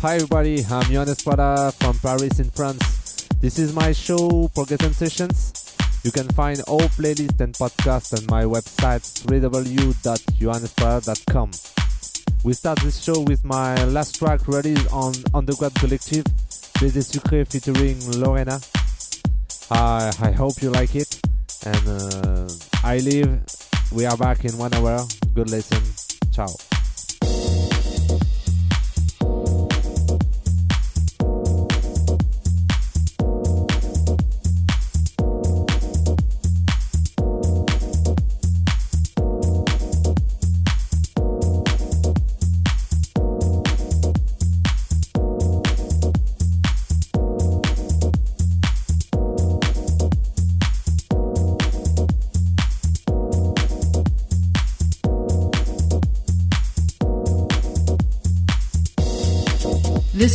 Hi everybody, I'm Johan Prada from Paris in France. This is my show, Progression Sessions. You can find all playlists and podcasts on my website www.johannespada.com. We start this show with my last track released on Underground Collective, Baiser Sucré featuring Lorena. I, I hope you like it. And uh, I leave. We are back in one hour. Good listen. Ciao.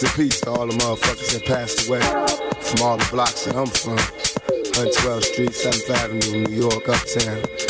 Rest in peace to all the motherfuckers that passed away from all the blocks that I'm from. 112th Street, 7th Avenue, New York, Uptown.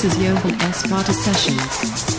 This is Johan S. Esparta Sessions.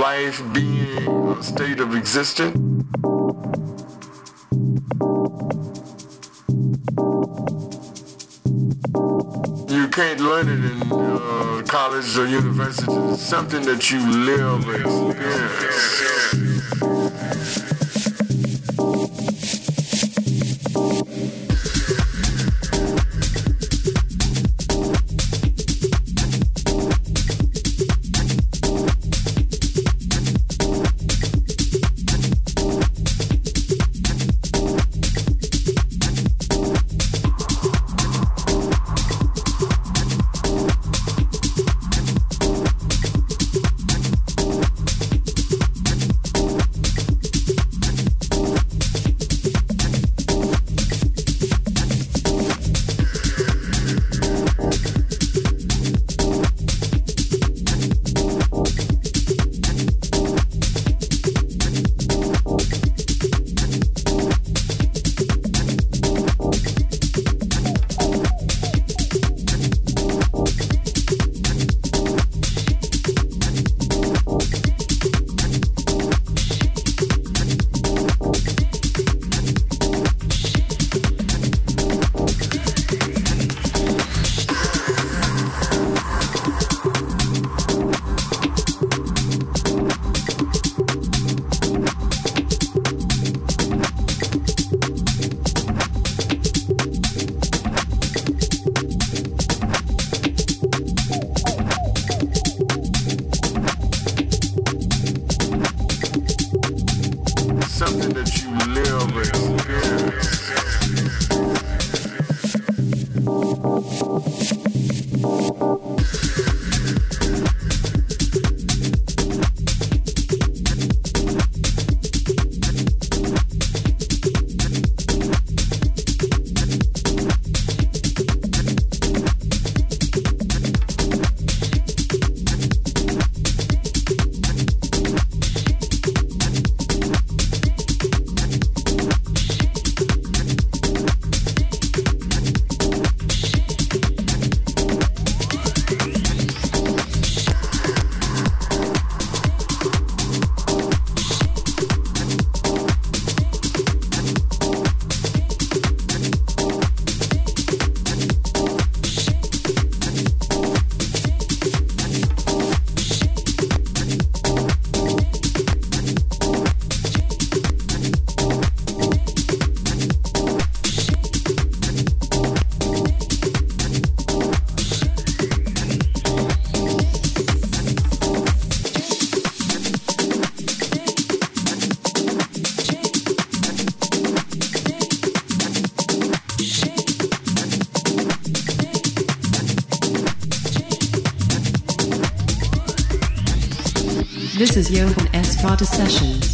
Life being, a state of existence. You can't learn it in uh, college or university. It's something that you live and experience. Johan S. Vata Sessions.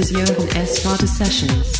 Is Johan S. Vata Sessions.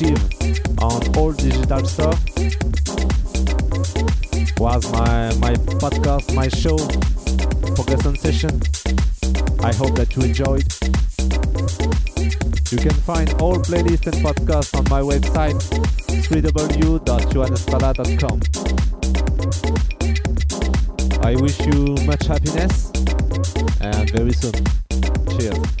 On all digital stuff Was my my podcast, my show, Progression Session. I hope that you enjoyed. You can find all playlists and podcasts on my website www.johannespada.com. I wish you much happiness and very soon. Cheers.